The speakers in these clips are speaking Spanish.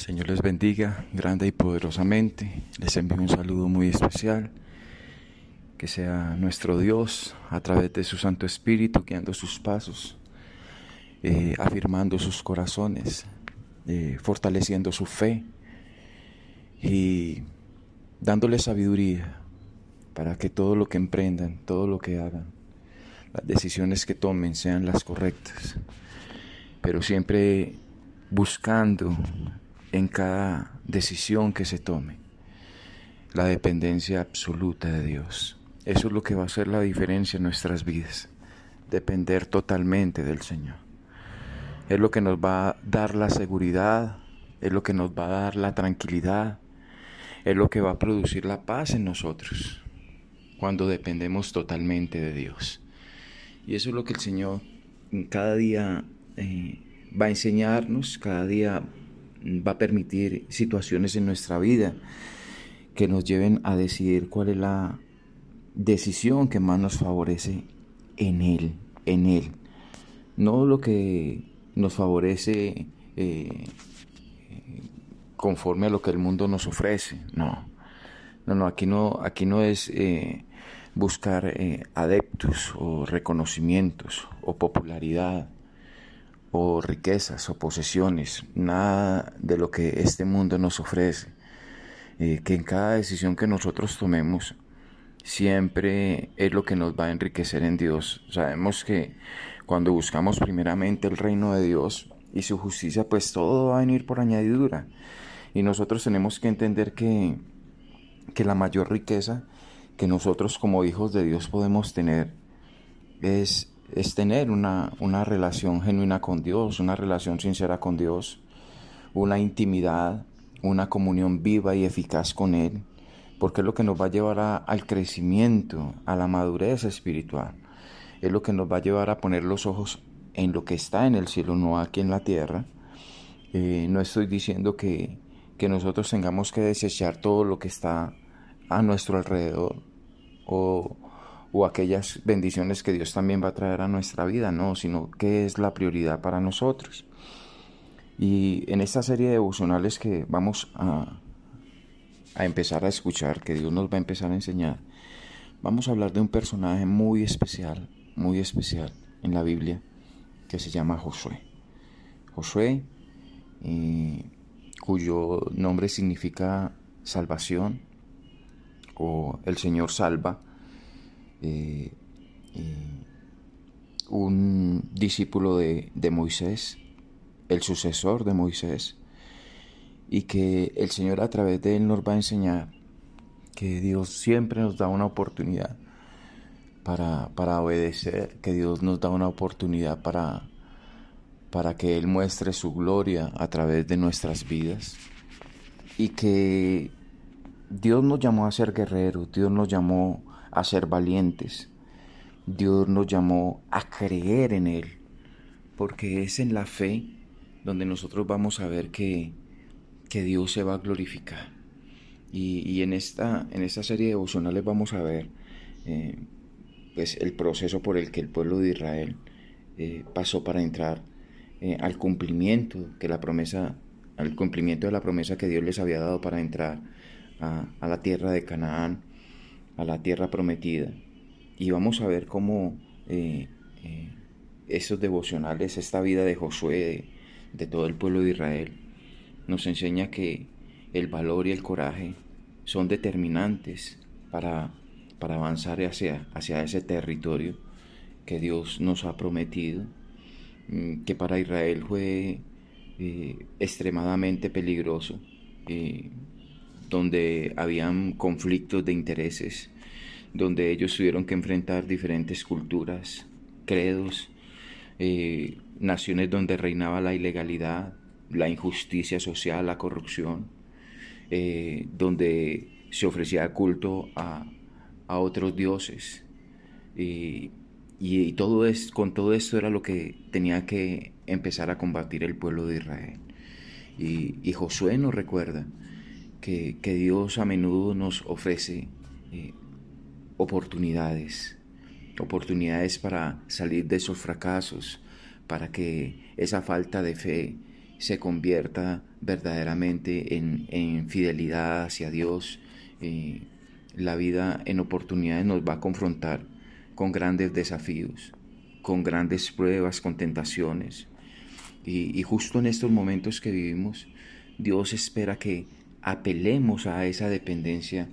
Señor les bendiga grande y poderosamente. Les envío un saludo muy especial. Que sea nuestro Dios a través de su Santo Espíritu guiando sus pasos, eh, afirmando sus corazones, eh, fortaleciendo su fe y dándoles sabiduría para que todo lo que emprendan, todo lo que hagan, las decisiones que tomen sean las correctas, pero siempre buscando en cada decisión que se tome la dependencia absoluta de Dios. Eso es lo que va a hacer la diferencia en nuestras vidas, depender totalmente del Señor. Es lo que nos va a dar la seguridad, es lo que nos va a dar la tranquilidad, es lo que va a producir la paz en nosotros cuando dependemos totalmente de Dios. Y eso es lo que el Señor cada día eh, va a enseñarnos, cada día va a permitir situaciones en nuestra vida que nos lleven a decidir cuál es la decisión que más nos favorece en Él, en Él. No lo que nos favorece eh, conforme a lo que el mundo nos ofrece, no. No, no, aquí no, aquí no es eh, buscar eh, adeptos o reconocimientos o popularidad o riquezas o posesiones, nada de lo que este mundo nos ofrece. Eh, que en cada decisión que nosotros tomemos siempre es lo que nos va a enriquecer en Dios. Sabemos que cuando buscamos primeramente el reino de Dios y su justicia, pues todo va a venir por añadidura. Y nosotros tenemos que entender que, que la mayor riqueza que nosotros como hijos de Dios podemos tener es es tener una, una relación genuina con Dios, una relación sincera con Dios, una intimidad, una comunión viva y eficaz con Él, porque es lo que nos va a llevar al crecimiento, a la madurez espiritual, es lo que nos va a llevar a poner los ojos en lo que está en el cielo, no aquí en la tierra. Eh, no estoy diciendo que, que nosotros tengamos que desechar todo lo que está a nuestro alrededor o o aquellas bendiciones que Dios también va a traer a nuestra vida, no, sino que es la prioridad para nosotros. Y en esta serie de devocionales que vamos a, a empezar a escuchar, que Dios nos va a empezar a enseñar, vamos a hablar de un personaje muy especial, muy especial en la Biblia, que se llama Josué. Josué, eh, cuyo nombre significa salvación o el Señor salva, eh, un discípulo de, Moisés, el sucesor de Moisés, y que el Señor a través de él nos va a enseñar que Dios siempre nos da una oportunidad para, para obedecer, que Dios nos da una oportunidad para, para que Él muestre su gloria a través de nuestras vidas y que Dios nos llamó a ser guerreros, Dios nos llamó a ser valientes. Dios nos llamó a creer en Él, porque es en la fe donde nosotros vamos a ver que, que Dios se va a glorificar. Y, en, esta, en esta serie de devocionales vamos a ver eh, pues el proceso por el que el pueblo de Israel eh, pasó para entrar eh, al cumplimiento que la promesa, al cumplimiento de la promesa que Dios les había dado para entrar a, a la tierra de Canaán a la tierra prometida. Y vamos a ver cómo eh, eh, esos devocionales, esta vida de Josué, de, todo el pueblo de Israel, nos enseña que el valor y el coraje son determinantes para, para avanzar hacia, hacia ese territorio que Dios nos ha prometido, mm, que para Israel fue eh, extremadamente peligroso donde habían conflictos de intereses, donde ellos tuvieron que enfrentar diferentes culturas, credos, eh, naciones donde reinaba la ilegalidad, la injusticia social, la corrupción, eh, donde se ofrecía culto a, otros dioses. Y, todo es, con todo esto era lo que tenía que empezar a combatir el pueblo de Israel. Y, y Josué nos recuerda que, Dios a menudo nos ofrece eh, oportunidades, oportunidades para salir de esos fracasos, para que esa falta de fe se convierta verdaderamente en, fidelidad hacia Dios. Eh, la vida en oportunidades nos va a confrontar con grandes desafíos, con grandes pruebas, con tentaciones. y justo en estos momentos que vivimos, Dios espera que apelemos a esa dependencia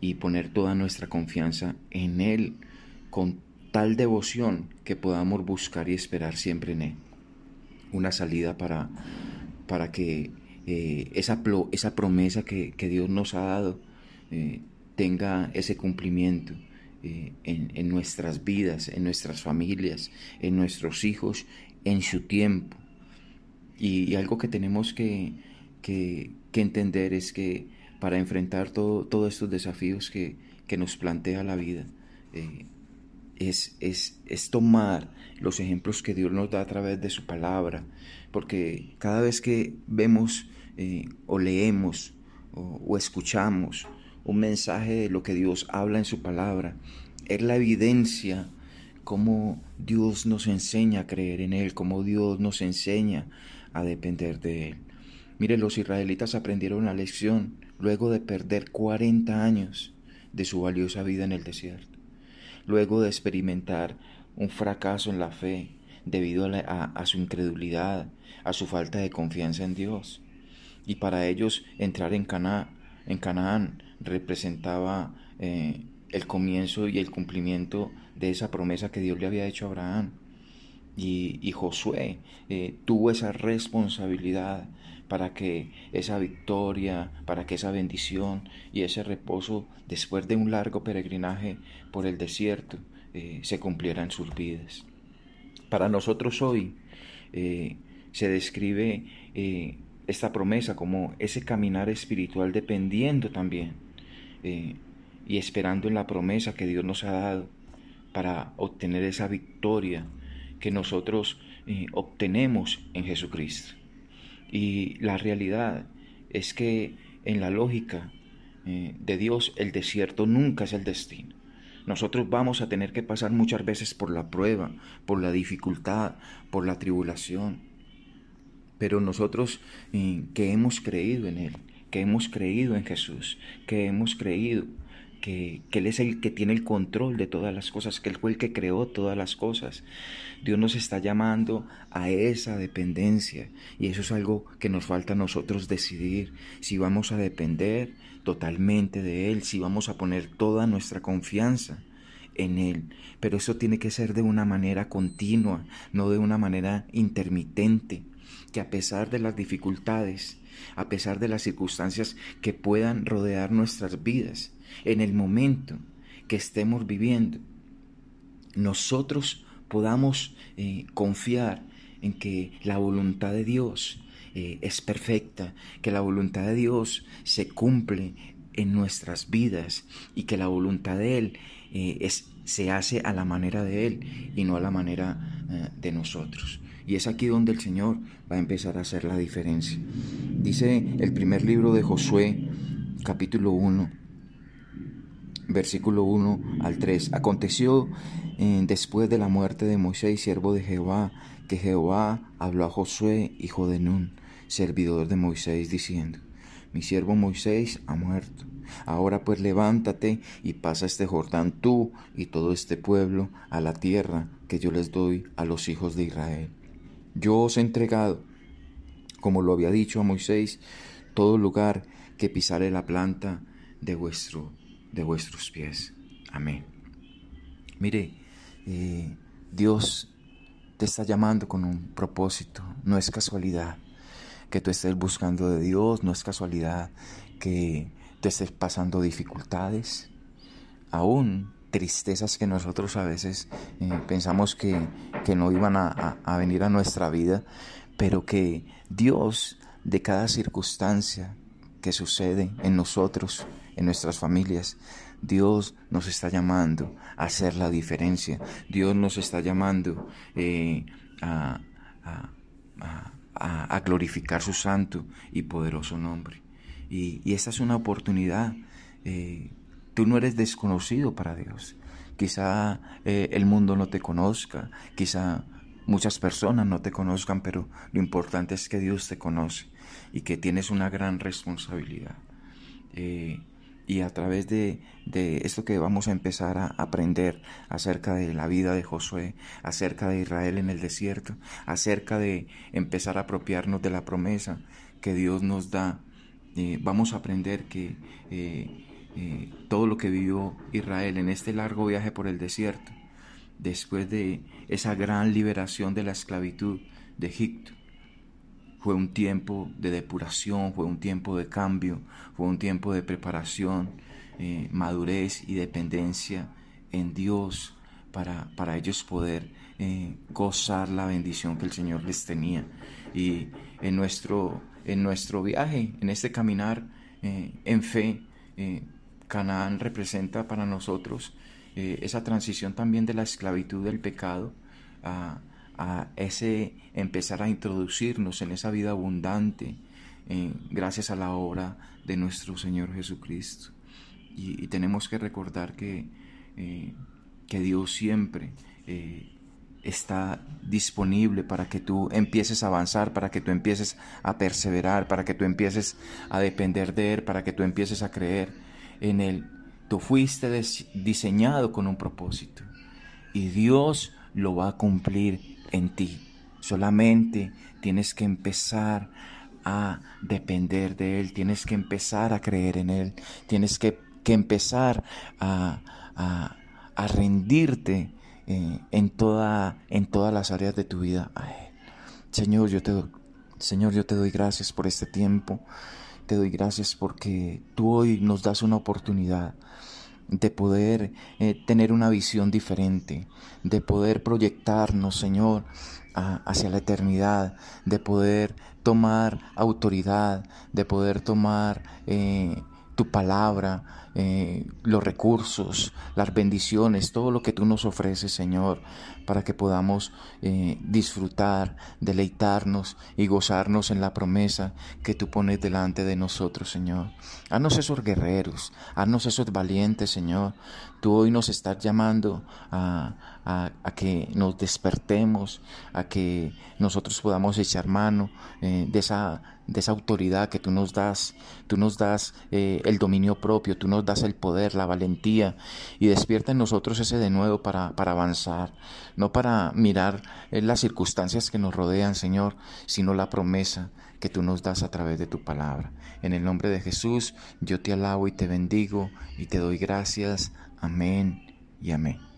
y poner toda nuestra confianza en Él con tal devoción que podamos buscar y esperar siempre en Él. Una salida para, para que eh, esa, esa, promesa que, Dios nos ha dado eh, tenga ese cumplimiento eh, en, nuestras vidas, en nuestras familias, en nuestros hijos, en su tiempo. Y, algo que tenemos que, que, entender es que para enfrentar todos estos desafíos que, nos plantea la vida, es, es, es, tomar los ejemplos que Dios nos da a través de su palabra, porque cada vez que vemos eh, o leemos o, escuchamos un mensaje de lo que Dios habla en su palabra, es la evidencia cómo Dios nos enseña a creer en Él, cómo Dios nos enseña a depender de Él. Mire, los israelitas aprendieron la lección luego de perder 40 años de su valiosa vida en el desierto luego de experimentar un fracaso en la fe debido a, su incredulidad, a su falta de confianza en Dios. Y para ellos entrar en, en Canaán representaba eh, el comienzo y el cumplimiento de esa promesa que Dios le había hecho a Abraham. Y, Josué eh, tuvo esa responsabilidad para que esa victoria, para que esa bendición y ese reposo después de un largo peregrinaje por el desierto eh, se cumpliera en sus vidas. Para nosotros hoy eh, se describe eh, esta promesa como ese caminar espiritual dependiendo también y esperando en la promesa que Dios nos ha dado para obtener esa victoria que nosotros obtenemos en Jesucristo. Y la realidad es que en la lógica eh, de Dios el desierto nunca es el destino. Nosotros vamos a tener que pasar muchas veces por la prueba, por la dificultad, por la tribulación. Pero nosotros eh, que hemos creído en Él, que hemos creído en Jesús, que hemos creído que, Él es el que tiene el control de todas las cosas, que Él fue el que creó todas las cosas. Dios nos está llamando a esa dependencia y eso es algo que nos falta a nosotros decidir si vamos a depender totalmente de Él, si vamos a poner toda nuestra confianza en Él. Pero eso tiene que ser de una manera continua, no de una manera intermitente, que a pesar de las dificultades, a pesar de las circunstancias que puedan rodear nuestras vidas, en el momento que estemos viviendo, nosotros podamos eh, confiar en que la voluntad de Dios eh, es perfecta, que la voluntad de Dios se cumple en nuestras vidas y que la voluntad de Él eh, es, se hace a la manera de Él y no a la manera de nosotros. Y es aquí donde el Señor va a empezar a hacer la diferencia. Dice el primer libro de Josué, capítulo 1, versículo 1 al 3. Aconteció eh, después de la muerte de Moisés, siervo de Jehová, que Jehová habló a Josué, hijo de Nun, servidor de Moisés, diciendo, Mi siervo Moisés ha muerto. Ahora pues levántate y pasa este Jordán tú y todo este pueblo a la tierra que yo les doy a los hijos de Israel. Yo os he entregado, como lo había dicho a Moisés, todo lugar que pisare la planta de vuestro de vuestros pies. Amén. Mire, eh, Dios te está llamando con un propósito, no es casualidad que tú estés buscando de Dios, no es casualidad que te estés pasando dificultades, aún tristezas que nosotros a veces eh, pensamos que, no iban a venir a nuestra vida, pero que Dios de cada circunstancia que sucede en nosotros, en nuestras familias. Dios nos está llamando a hacer la diferencia. Dios nos está llamando eh, a, glorificar su santo y poderoso nombre. Y, esta es una oportunidad. Eh, tú no eres desconocido para Dios. Quizá eh, el mundo no te conozca, quizá muchas personas no te conozcan, pero lo importante es que Dios te conoce y que tienes una gran responsabilidad. Eh, y a través de, esto que vamos a empezar a aprender acerca de la vida de Josué, acerca de Israel en el desierto, acerca de empezar a apropiarnos de la promesa que Dios nos da, eh, vamos a aprender que eh, todo lo que vivió Israel en este largo viaje por el desierto, después de esa gran liberación de la esclavitud de Egipto, fue un tiempo de depuración, fue un tiempo de cambio, fue un tiempo de preparación, eh, madurez y dependencia en Dios para, para ellos poder eh, gozar la bendición que el Señor les tenía. Y en nuestro, en nuestro viaje, en este caminar eh, en fe, Canaán representa para nosotros esa transición también de la esclavitud del pecado a a ese empezar a introducirnos en esa vida abundante eh, gracias a la obra de nuestro Señor Jesucristo. Y, tenemos que recordar que, eh, que Dios siempre eh, está disponible para que tú empieces a avanzar, para que tú empieces a perseverar, para que tú empieces a depender de Él, para que tú empieces a creer en Él. Tú fuiste diseñado con un propósito y Dios lo va a cumplir en ti. Solamente tienes que empezar a depender de Él, tienes que empezar a creer en Él, tienes que, empezar a, rendirte eh, en, toda, en todas las áreas de tu vida Señor, yo te, Señor, yo te doy gracias por este tiempo, te doy gracias porque tú hoy nos das una oportunidad de poder eh, tener una visión diferente, de poder proyectarnos, Señor, hacia la eternidad, de poder tomar autoridad, de poder tomar eh, tu palabra, eh, los recursos, las bendiciones, todo lo que tú nos ofreces, Señor, para que podamos eh, disfrutar, deleitarnos y gozarnos en la promesa que tú pones delante de nosotros, Señor. Haznos esos guerreros, haznos esos valientes, Señor. Tú hoy nos estás llamando a, que nos despertemos, a que nosotros podamos echar mano eh, de esa de esa autoridad que tú nos das. Tú nos das el dominio propio, tú nos das el poder, la valentía y despierta en nosotros ese de nuevo para, para avanzar, no para mirar eh, las circunstancias que nos rodean, Señor, sino la promesa que tú nos das a través de tu palabra. En el nombre de Jesús, yo te alabo y te bendigo y te doy gracias. Amén y amén.